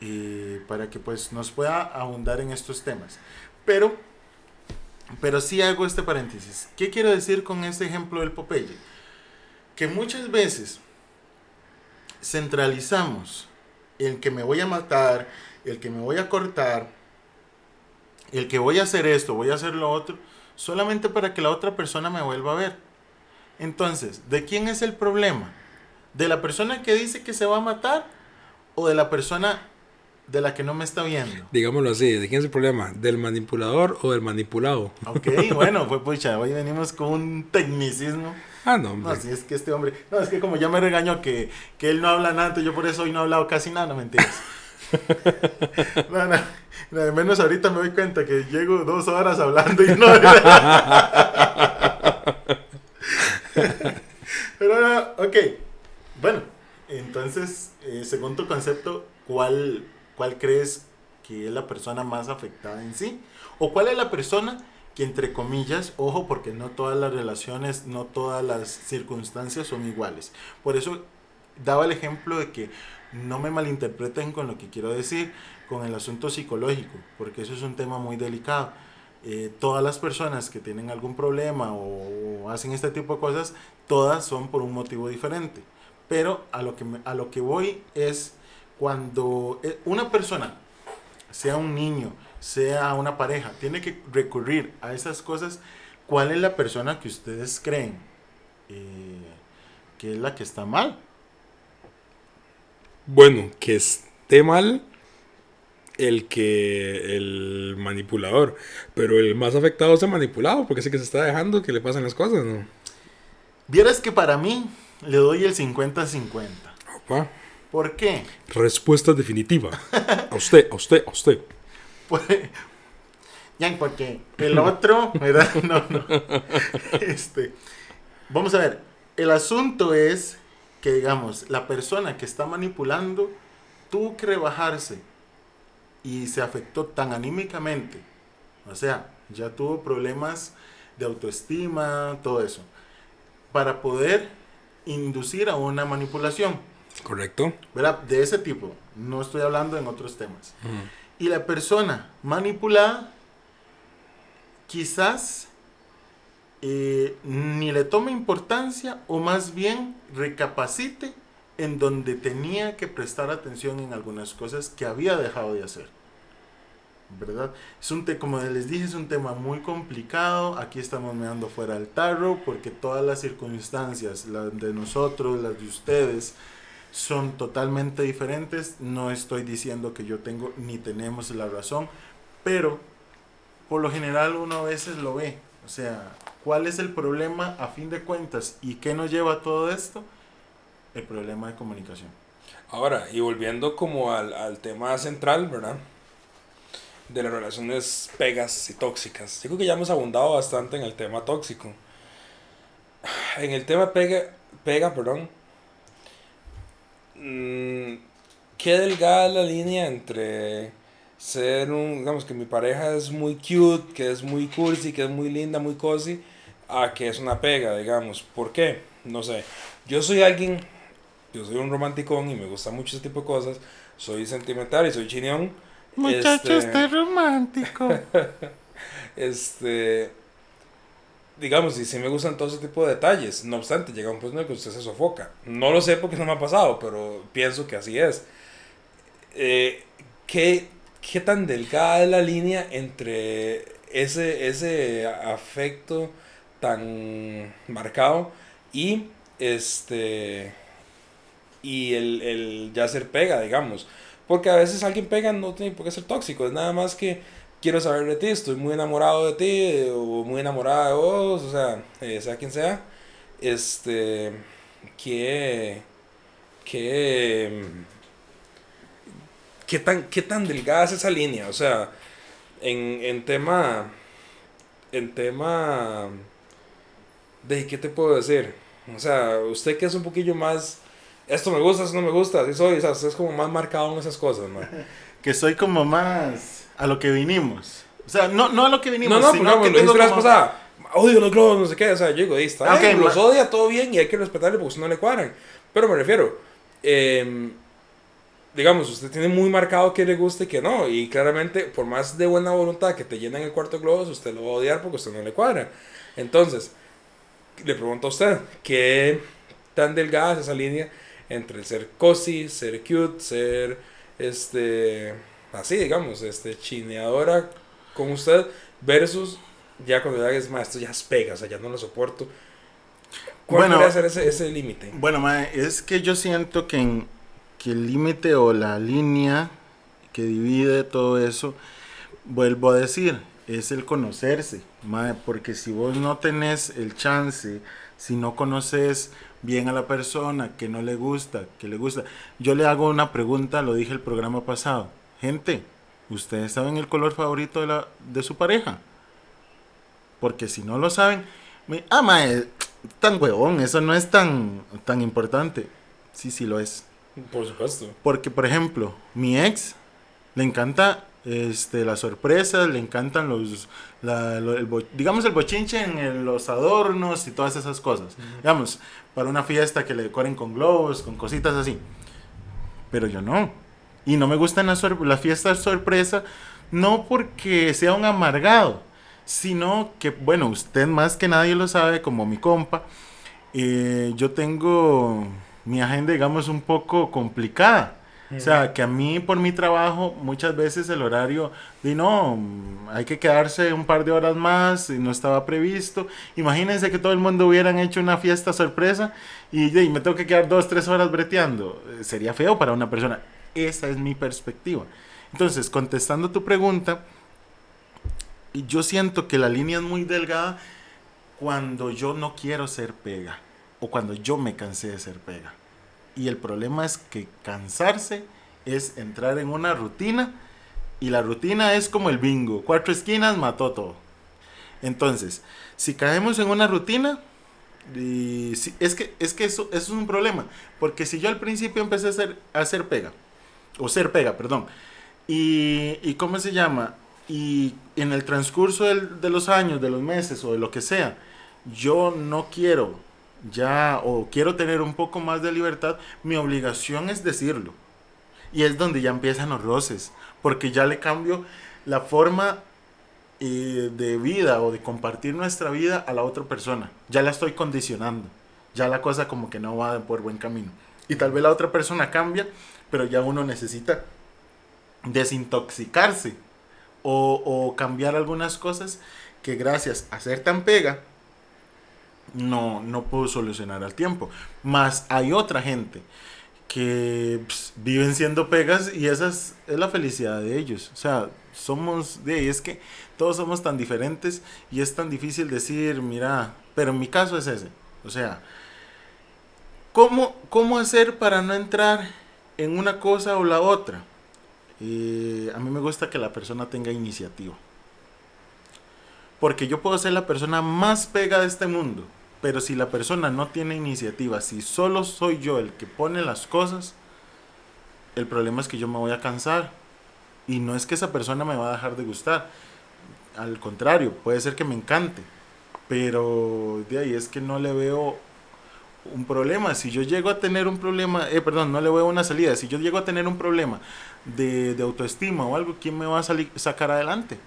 Speaker 1: eh, para que pues nos pueda ahondar en estos temas. Pero, pero sí hago este paréntesis. ¿Qué quiero decir con este ejemplo del Popeye? Que muchas veces centralizamos el que me voy a matar, el que me voy a cortar, el que voy a hacer esto, voy a hacer lo otro, solamente para que la otra persona me vuelva a ver. Entonces, ¿de quién es el problema? ¿De la persona que dice que se va a matar o de la persona de la que no me está viendo?
Speaker 2: Digámoslo así, ¿de quién es el problema? ¿Del manipulador o del manipulado?
Speaker 1: Ok, bueno, pues pucha, hoy venimos con un tecnicismo.
Speaker 2: Ah, no,
Speaker 1: No,
Speaker 2: hombre.
Speaker 1: si es que este hombre, no, es que como ya me regañó que, que él no habla nada, entonces yo por eso hoy no he hablado casi nada, no mentiras. no, no, no, menos ahorita me doy cuenta que llego dos horas hablando y no. Pero no, ok, bueno, entonces, eh, según tu concepto, ¿cuál, ¿cuál crees que es la persona más afectada en sí? ¿O cuál es la persona que entre comillas, ojo, porque no todas las relaciones, no todas las circunstancias son iguales. Por eso daba el ejemplo de que no me malinterpreten con lo que quiero decir, con el asunto psicológico, porque eso es un tema muy delicado. Eh, todas las personas que tienen algún problema o, o hacen este tipo de cosas, todas son por un motivo diferente. Pero a lo que, me- a lo que voy es cuando eh, una persona, sea un niño, sea una pareja, tiene que recurrir a esas cosas, ¿cuál es la persona que ustedes creen eh, que es la que está mal?
Speaker 2: Bueno, que esté mal el que el manipulador, pero el más afectado es el manipulado, porque el que se está dejando que le pasen las cosas, ¿no?
Speaker 1: Vieras que para mí le doy el 50-50.
Speaker 2: Opa.
Speaker 1: ¿Por qué?
Speaker 2: Respuesta definitiva. A usted, a usted, a usted.
Speaker 1: Pues, ya, porque el otro, ¿verdad? No, no. Este, vamos a ver, el asunto es que, digamos, la persona que está manipulando tuvo que rebajarse y se afectó tan anímicamente. O sea, ya tuvo problemas de autoestima, todo eso, para poder inducir a una manipulación.
Speaker 2: Correcto.
Speaker 1: ¿Verdad? De ese tipo. No estoy hablando en otros temas. Y la persona manipulada quizás eh, ni le tome importancia o más bien recapacite en donde tenía que prestar atención en algunas cosas que había dejado de hacer. ¿Verdad? Es un te como les dije, es un tema muy complicado. Aquí estamos mirando fuera del tarro porque todas las circunstancias, las de nosotros, las de ustedes, son totalmente diferentes. No estoy diciendo que yo tengo ni tenemos la razón, pero por lo general uno a veces lo ve. O sea, ¿cuál es el problema a fin de cuentas y qué nos lleva a todo esto? El problema de comunicación.
Speaker 2: Ahora, y volviendo como al, al tema central, ¿verdad? De las relaciones pegas y tóxicas. Yo creo que ya hemos abundado bastante en el tema tóxico. En el tema pega, pega perdón, Mm, qué delgada la línea entre ser un, digamos que mi pareja es muy cute, que es muy cursi, que es muy linda, muy cozy, a que es una pega, digamos. ¿Por qué? No sé. Yo soy alguien, yo soy un romanticón y me gusta mucho ese tipo de cosas. Soy sentimental y soy chineón.
Speaker 1: Muchacho, este... romántico.
Speaker 2: este digamos, y sí me gustan todo ese tipo de detalles. No obstante, llega un punto en el que usted se sofoca. No lo sé porque no me ha pasado, pero pienso que así es. Eh, ¿qué, ¿Qué tan delgada es la línea entre ese, ese afecto tan marcado y este y el, el ya ser pega, digamos? Porque a veces alguien pega no tiene por qué ser tóxico, es nada más que quiero saber de ti, estoy muy enamorado de ti, o muy enamorada de vos, o sea, eh, sea quien sea, este, que, que, qué tan, qué tan delgada es esa línea, o sea, en, en tema, en tema, de qué te puedo decir, o sea, usted que es un poquillo más, esto me gusta, esto no me gusta, así soy, o sea, usted es como más marcado en esas cosas, ¿no?
Speaker 1: que soy como más a lo que vinimos. O sea, no, no a lo que vinimos,
Speaker 2: no, no, sino no, que tengo como... pasada. Odio los globos, no sé qué. O sea, yo digo, ahí está. Okay, los odia todo bien y hay que respetarle porque si no le cuadran. Pero me refiero, eh, digamos, usted tiene muy marcado que le guste y que no. Y claramente, por más de buena voluntad que te llenen el cuarto globos, usted lo va a odiar porque usted no le cuadra. Entonces, le pregunto a usted, ¿qué tan delgada es esa línea entre el ser cozy, ser cute, ser este así, digamos, este, chineadora con usted versus ya cuando ya es más, esto ya es pega, o sea, ya no lo soporto. ¿Cuál bueno, ser ese, ese límite?
Speaker 1: Bueno, es que yo siento que, que el límite o la línea que divide todo eso, vuelvo a decir, es el conocerse, porque si vos no tenés el chance, si no conoces bien a la persona, que no le gusta, que le gusta, yo le hago una pregunta, lo dije el programa pasado, Gente, ¿ustedes saben el color favorito de, la, de su pareja? Porque si no lo saben, me, ah, mae, tan huevón, eso no es tan, tan importante. Sí, sí lo es.
Speaker 2: Por supuesto.
Speaker 1: Porque, por ejemplo, mi ex le encanta este, las sorpresas, le encantan los, digamos, el bochinche en los adornos y todas esas cosas. Digamos, para una fiesta que le decoren con globos, con cositas así. Pero yo no. Y no me gustan las, las fiestas sorpresa, no porque sea un amargado, sino que, bueno, usted más que nadie lo sabe, como mi compa, eh, yo tengo mi agenda, digamos, un poco complicada. O sea, que a mí por mi trabajo muchas veces el horario, de no, hay que quedarse un par de horas más y no estaba previsto. Imagínense que todo el mundo hubieran hecho una fiesta sorpresa y, y me tengo que quedar dos, tres horas breteando. Eh, sería feo para una persona. Esa es mi perspectiva. Entonces, contestando tu pregunta, yo siento que la línea es muy delgada cuando yo no quiero ser pega o cuando yo me cansé de ser pega. Y el problema es que cansarse es entrar en una rutina Y la rutina es como el bingo. Cuatro esquinas mató todo. Entonces, si caemos en una rutina, es que, es que eso, es un problema. Porque si yo al principio empecé a a hacer pega, o ser pega, perdón, y, y ¿cómo se llama? Y en el transcurso de los años, de los meses o de lo que sea, yo no quiero ya o quiero tener un poco más de libertad, mi obligación es decirlo. Y es donde ya empiezan los roces, porque ya le cambio la forma eh, de vida o de compartir nuestra vida a la otra persona. Ya la estoy condicionando. Ya la cosa como que no va por buen camino. Y tal vez la otra persona cambia, pero ya uno necesita desintoxicarse o, cambiar algunas cosas que gracias a ser tan pega, no, no puedo solucionar al tiempo. Más hay otra gente que pues, viven siendo pegas y esa es, la felicidad de ellos. O sea, somos de es que todos somos tan diferentes y es tan difícil decir, mira, pero mi caso es ese. O sea, ¿cómo, cómo hacer para no entrar en una cosa o la otra? A mí me gusta que la persona tenga iniciativa. Porque yo puedo ser la persona más pega de este mundo, pero si la persona no tiene iniciativa, si solo soy yo el que pone las cosas, el problema es que yo me voy a cansar. Y no es que esa persona me va a dejar de gustar. Al contrario, puede ser que me encante. Pero de ahí es que no le veo un problema. Si yo llego a tener un problema, eh, perdón, no le veo una salida. Si yo llego a tener un problema de, de autoestima o algo, ¿quién me va a salir, sacar adelante?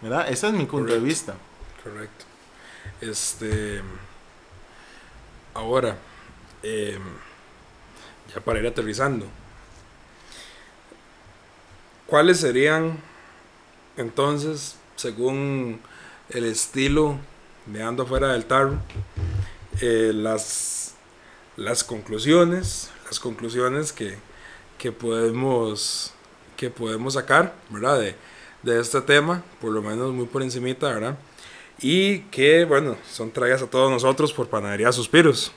Speaker 1: ¿Verdad? Ese es mi punto de vista.
Speaker 2: Correcto. Este. Ahora, em, ya para ir aterrizando, ¿cuáles serían entonces, según el estilo de Ando Fuera del Tarro, eh, las, las conclusiones, las conclusiones que, que, podemos, que podemos sacar, ¿verdad? De, de este tema, por lo menos muy por encimita, ¿verdad? y que, bueno, son traídas a todos nosotros por Panadería Suspiros,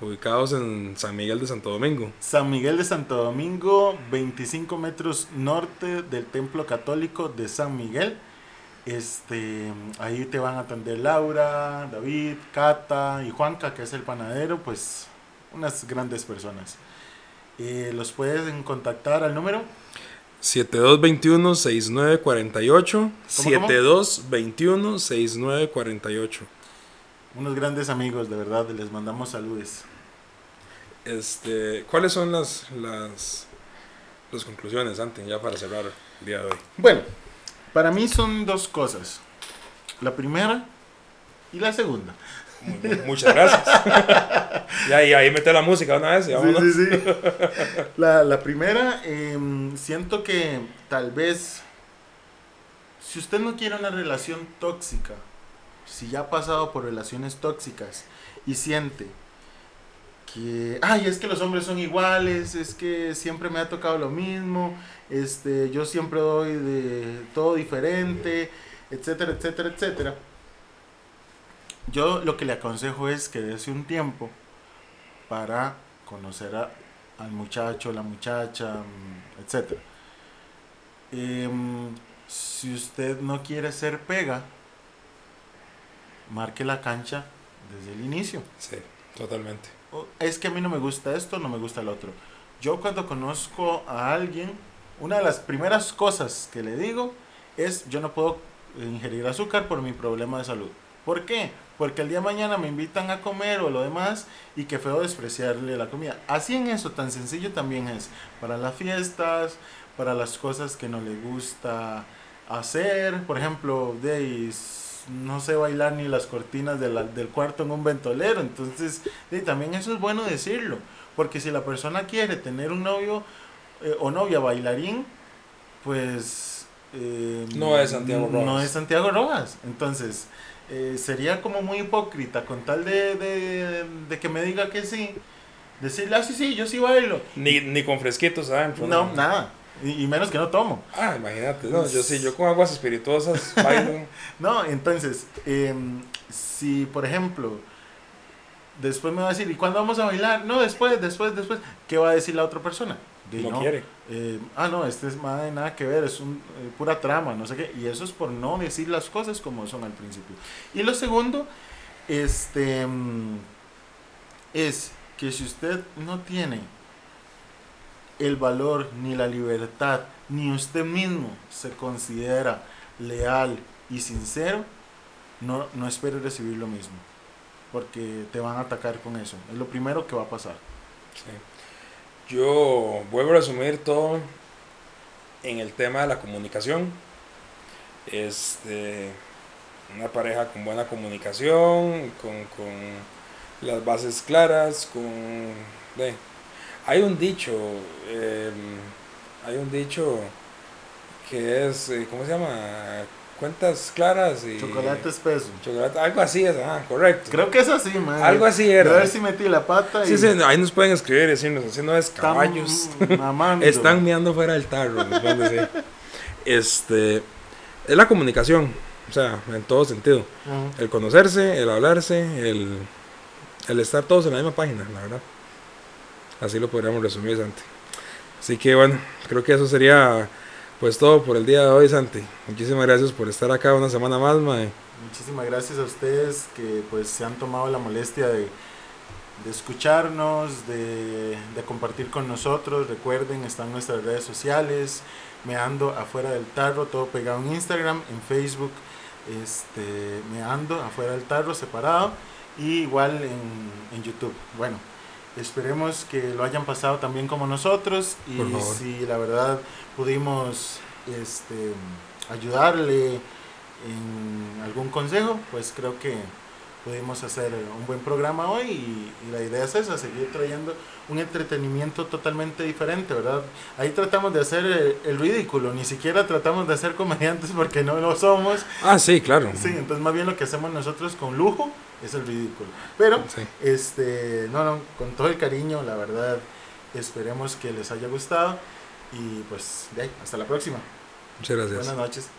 Speaker 2: ubicados en San Miguel de Santo Domingo.
Speaker 1: San Miguel de Santo Domingo, 25 metros norte del Templo Católico de San Miguel. Este, ahí te van a atender Laura, David, Cata y Juanca, que es el panadero, pues unas grandes personas. Eh, los pueden contactar al número
Speaker 2: 7221-6948. 7221-6948.
Speaker 1: Unos grandes amigos, de verdad, les mandamos saludos.
Speaker 2: Este, ¿Cuáles son las, las, las conclusiones, antes ya para cerrar el día de hoy?
Speaker 1: Bueno, para mí son dos cosas. La primera y la segunda.
Speaker 2: Muchas gracias. y ahí, ahí mete la música una vez. sí, sí, sí.
Speaker 1: La, la primera, em, siento que tal vez, si usted no quiere una relación tóxica, si ya ha pasado por relaciones tóxicas y siente que, ay, es que los hombres son iguales, es que siempre me ha tocado lo mismo, este, yo siempre doy de todo diferente, etcétera, etcétera, etcétera yo lo que le aconsejo es que dése un tiempo para conocer al muchacho, la muchacha, mm, etc. Em, si usted no quiere ser pega, marque la cancha desde el inicio.
Speaker 2: Sí, totalmente.
Speaker 1: Es que a mí no me gusta esto, no me gusta el otro. Yo cuando conozco a alguien, una de las primeras cosas que le digo es yo no puedo ingerir azúcar por mi problema de salud. ¿Por qué? Porque el día de mañana me invitan a comer o lo demás y que feo despreciarle la comida. Así en eso tan sencillo también es. Para las fiestas, para las cosas que no le gusta hacer. Por ejemplo, de no sé bailar ni las cortinas del cuarto en un ventolero. Entonces, de, también eso es bueno decirlo. Porque si la persona quiere tener un novio eh, o novia bailarín, pues...
Speaker 2: Eh, no es Santiago Rojas.
Speaker 1: No es Santiago Rojas. Entonces, eh, sería como muy hipócrita con tal de, de, de, que me diga que sí. Decirle, ah, sí, sí, yo sí bailo.
Speaker 2: Ni, ni con fresquitos, ¿saben?
Speaker 1: No, nada. Y, menos que no tomo.
Speaker 2: Ah, imagínate. No, yo sí, yo con aguas espirituosas bailo.
Speaker 1: no, entonces, em, si por ejemplo, después me va a decir, ¿y cuándo vamos a bailar? No, después, después, después. ¿Qué va a decir la otra persona? de
Speaker 2: No
Speaker 1: no,
Speaker 2: quiere.
Speaker 1: eh, ah, no, este es más de nada que ver, es un, eh, pura trama, no sé qué. Y eso es por no decir las cosas como son al principio. Y lo segundo, este, mm, es que si usted no tiene el valor ni la libertad, ni usted mismo se considera leal y sincero, no, no espere recibir lo mismo. Porque te van a atacar con eso. Es lo primero que va a pasar.
Speaker 2: Yo vuelvo a resumir todo en el tema de la comunicación. Este, una pareja con buena comunicación, con, con las bases claras, con... hay un dicho, eh, hay un dicho que es, eh, ¿cómo se llama? Cuentas claras y...
Speaker 1: Chocolate espeso.
Speaker 2: Chocolate, algo así es, ah, correcto.
Speaker 1: Creo que es así, man.
Speaker 2: Algo así
Speaker 1: A
Speaker 2: era.
Speaker 1: ver si metí la pata y
Speaker 2: Sí, sí, ahí nos pueden escribir y decirnos, así no es caballos. Están meando fuera del tarro, nos pueden decir. Este, es la comunicación, o sea, en todo sentido. El conocerse, el hablarse, el, el estar todos en la misma página, la verdad. Así lo podríamos resumir, Santi. Así que bueno, creo que eso sería pues todo por el día de hoy, Santi. Muchísimas gracias por estar acá una semana más, mae.
Speaker 1: Muchísimas gracias a ustedes que pues se han tomado la molestia de, de escucharnos, de, de compartir con nosotros. Recuerden, están nuestras redes sociales, Meando Afuera del Tarro, todo pegado en Instagram, en Facebook, este, Meando Afuera del Tarro separado y igual en, en YouTube. Bueno, esperemos que lo hayan pasado también como nosotros y si la verdad pudimos este, ayudarle en algún consejo, pues creo que pudimos hacer un buen programa hoy y, y la idea es esa, seguir trayendo un entretenimiento totalmente diferente, ¿verdad? Ahí tratamos de hacer el, el ridículo, ni siquiera tratamos de ser comediantes porque no lo somos.
Speaker 2: Ah, sí, claro.
Speaker 1: Sí, entonces más bien lo que hacemos nosotros con lujo es el ridículo. Pero, este, no, no, con todo el cariño, la verdad, esperemos que les haya gustado y pues, de ahí, hasta la próxima.
Speaker 2: Muchas gracias.
Speaker 1: Buenas noches. ・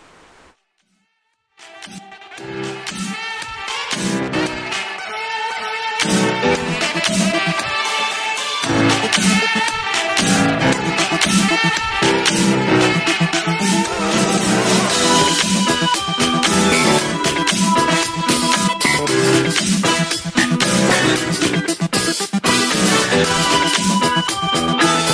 Speaker 3: はい。